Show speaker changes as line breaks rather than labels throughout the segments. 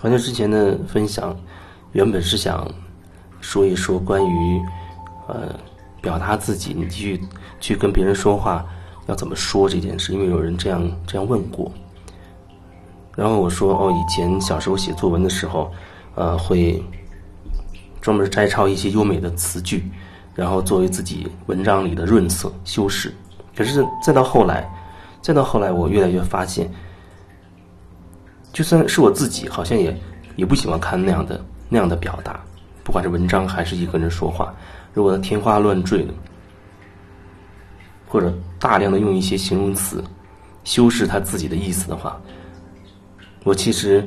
好像之前的分享，原本是想说一说关于呃表达自己，你去去跟别人说话要怎么说这件事，因为有人这样这样问过。然后我说哦，以前小时候写作文的时候，呃，会专门摘抄一些优美的词句，然后作为自己文章里的润色修饰。可是再到后来，再到后来，我越来越发现。就算是我自己，好像也也不喜欢看那样的那样的表达，不管是文章还是一个人说话，如果他天花乱坠的，或者大量的用一些形容词修饰他自己的意思的话，我其实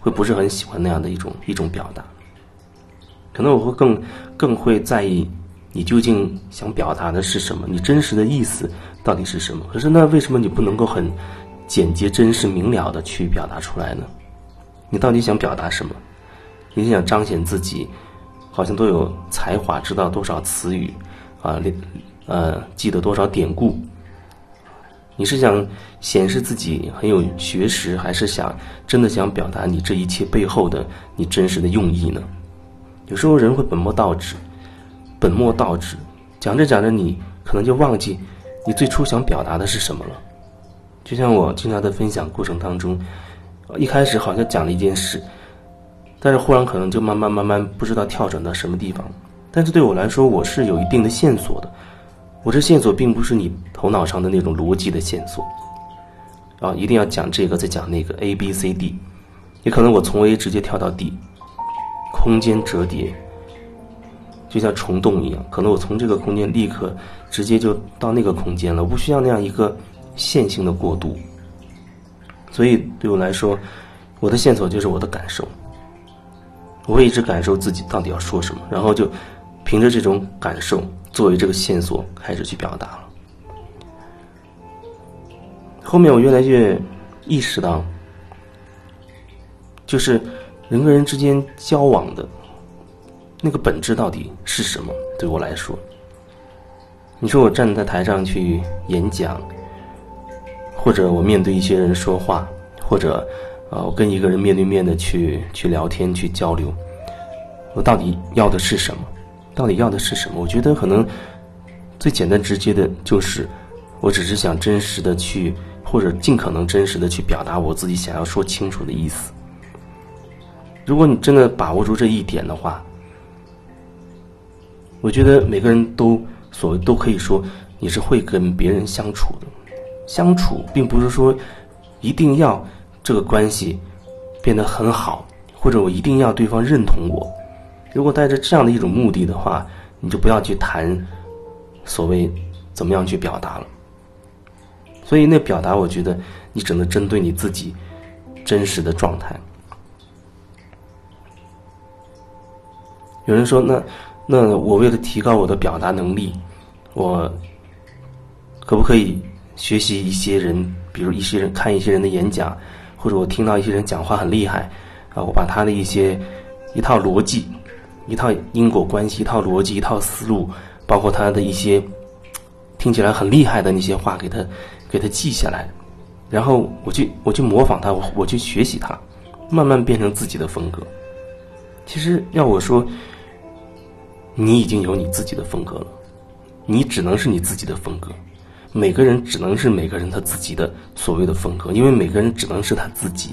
会不是很喜欢那样的一种一种表达。可能我会更更会在意你究竟想表达的是什么，你真实的意思到底是什么。可是那为什么你不能够很？简洁、真实、明了的去表达出来呢？你到底想表达什么？你是想彰显自己，好像都有才华，知道多少词语，啊，呃，记得多少典故？你是想显示自己很有学识，还是想真的想表达你这一切背后的你真实的用意呢？有时候人会本末倒置，本末倒置，讲着讲着，你可能就忘记你最初想表达的是什么了。就像我经常在分享过程当中，一开始好像讲了一件事，但是忽然可能就慢慢慢慢不知道跳转到什么地方。但是对我来说，我是有一定的线索的。我这线索并不是你头脑上的那种逻辑的线索，啊，一定要讲这个再讲那个 A B C D，也可能我从 A 直接跳到 D，空间折叠，就像虫洞一样，可能我从这个空间立刻直接就到那个空间了，不需要那样一个。线性的过渡，所以对我来说，我的线索就是我的感受。我会一直感受自己到底要说什么，然后就凭着这种感受作为这个线索开始去表达了。后面我越来越意识到，就是人跟人之间交往的那个本质到底是什么？对我来说，你说我站在台上去演讲。或者我面对一些人说话，或者，呃，我跟一个人面对面的去去聊天去交流，我到底要的是什么？到底要的是什么？我觉得可能最简单直接的就是，我只是想真实的去，或者尽可能真实的去表达我自己想要说清楚的意思。如果你真的把握住这一点的话，我觉得每个人都所都可以说你是会跟别人相处的。相处并不是说一定要这个关系变得很好，或者我一定要对方认同我。如果带着这样的一种目的的话，你就不要去谈所谓怎么样去表达了。所以那表达，我觉得你只能针对你自己真实的状态。有人说，那那我为了提高我的表达能力，我可不可以？学习一些人，比如一些人看一些人的演讲，或者我听到一些人讲话很厉害，啊，我把他的一些一套逻辑、一套因果关系、一套逻辑、一套思路，包括他的一些听起来很厉害的那些话，给他给他记下来，然后我去我去模仿他，我我去学习他，慢慢变成自己的风格。其实要我说，你已经有你自己的风格了，你只能是你自己的风格。每个人只能是每个人他自己的所谓的风格，因为每个人只能是他自己，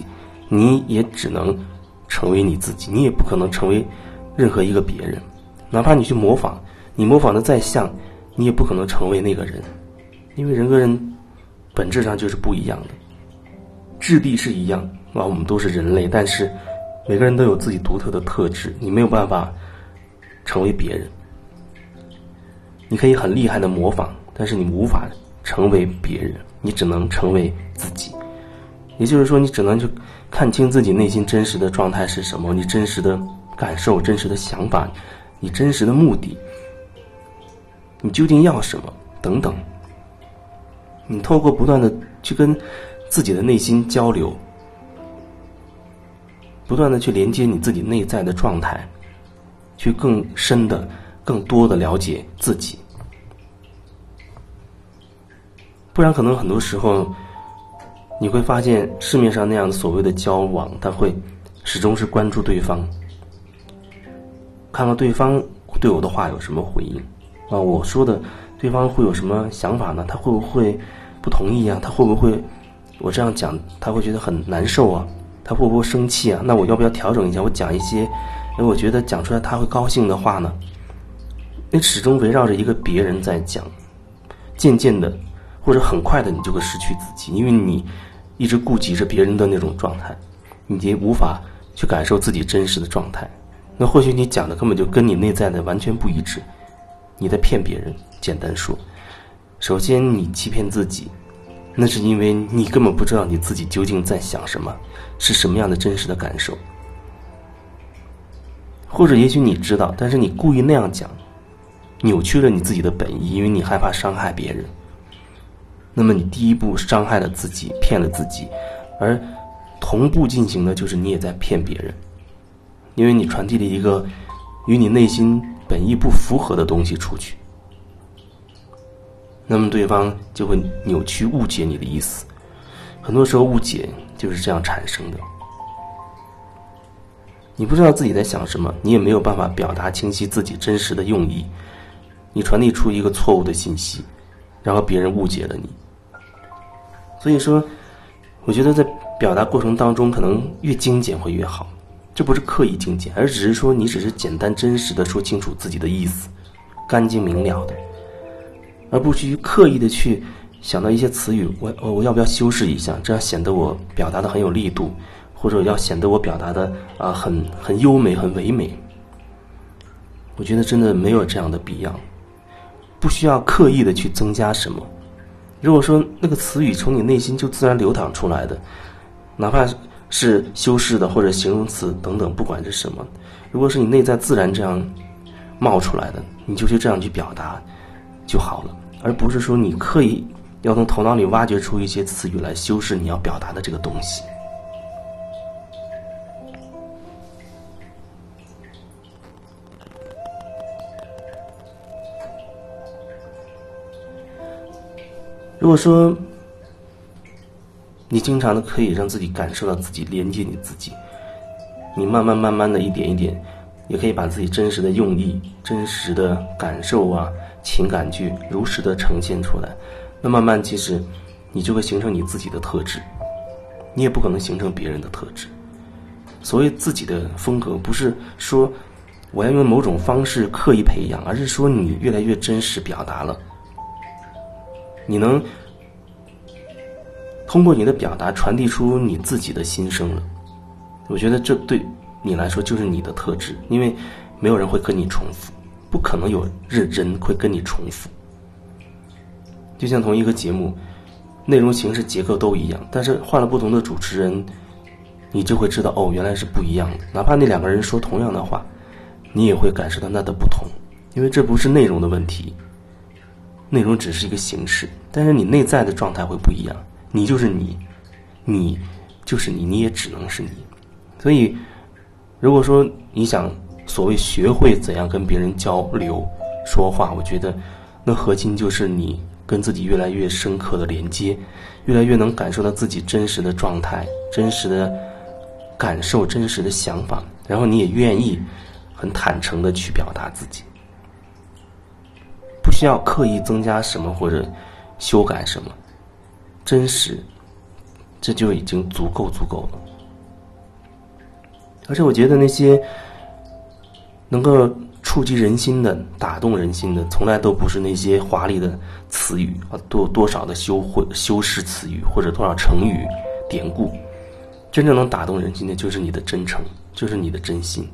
你也只能成为你自己，你也不可能成为任何一个别人，哪怕你去模仿，你模仿的再像，你也不可能成为那个人，因为人跟人本质上就是不一样的，质地是一样啊，我们都是人类，但是每个人都有自己独特的特质，你没有办法成为别人，你可以很厉害的模仿，但是你无法。成为别人，你只能成为自己。也就是说，你只能去看清自己内心真实的状态是什么，你真实的感受、真实的想法，你真实的目的，你究竟要什么等等。你透过不断的去跟自己的内心交流，不断的去连接你自己内在的状态，去更深的、更多的了解自己。不然，可能很多时候，你会发现市面上那样所谓的交往，他会始终是关注对方，看看对方对我的话有什么回应啊？我说的，对方会有什么想法呢？他会不会不同意啊？他会不会我这样讲他会觉得很难受啊？他会不会生气啊？那我要不要调整一下？我讲一些，哎，我觉得讲出来他会高兴的话呢？你始终围绕着一个别人在讲，渐渐的，或者很快的，你就会失去自己，因为你一直顾及着别人的那种状态，你已经无法去感受自己真实的状态。那或许你讲的根本就跟你内在的完全不一致，你在骗别人。简单说，首先你欺骗自己。那是因为你根本不知道你自己究竟在想什么，是什么样的真实的感受，或者也许你知道，但是你故意那样讲，扭曲了你自己的本意，因为你害怕伤害别人。那么你第一步伤害了自己，骗了自己，而同步进行的就是你也在骗别人，因为你传递了一个与你内心本意不符合的东西出去。那么对方就会扭曲误解你的意思，很多时候误解就是这样产生的。你不知道自己在想什么，你也没有办法表达清晰自己真实的用意，你传递出一个错误的信息，然后别人误解了你。所以说，我觉得在表达过程当中，可能越精简会越好。这不是刻意精简，而只是说你只是简单真实的说清楚自己的意思，干净明了的。而不去刻意的去想到一些词语，我我我要不要修饰一下，这样显得我表达的很有力度，或者要显得我表达的啊很很优美、很唯美。我觉得真的没有这样的必要，不需要刻意的去增加什么。如果说那个词语从你内心就自然流淌出来的，哪怕是修饰的或者形容词等等，不管是什么，如果是你内在自然这样冒出来的，你就去这样去表达就好了。而不是说你刻意要从头脑里挖掘出一些词语来修饰你要表达的这个东西。如果说你经常的可以让自己感受到自己连接你自己，你慢慢慢慢的一点一点，也可以把自己真实的用意、真实的感受啊。情感去如实的呈现出来，那慢慢其实，你就会形成你自己的特质，你也不可能形成别人的特质。所谓自己的风格，不是说我要用某种方式刻意培养，而是说你越来越真实表达了，你能通过你的表达传递出你自己的心声了。我觉得这对你来说就是你的特质，因为没有人会跟你重复。不可能有认真会跟你重复，就像同一个节目，内容、形式、结构都一样，但是换了不同的主持人，你就会知道哦，原来是不一样的。哪怕那两个人说同样的话，你也会感受到那的不同，因为这不是内容的问题，内容只是一个形式，但是你内在的状态会不一样。你就是你，你就是你，你也只能是你。所以，如果说你想。所谓学会怎样跟别人交流、说话，我觉得那核心就是你跟自己越来越深刻的连接，越来越能感受到自己真实的状态、真实的感受、真实的想法，然后你也愿意很坦诚的去表达自己，不需要刻意增加什么或者修改什么，真实，这就已经足够足够了。而且我觉得那些。能够触及人心的、打动人心的，从来都不是那些华丽的词语啊，多多少的修或修饰词语，或者多少成语典故。真正能打动人心的，就是你的真诚，就是你的真心。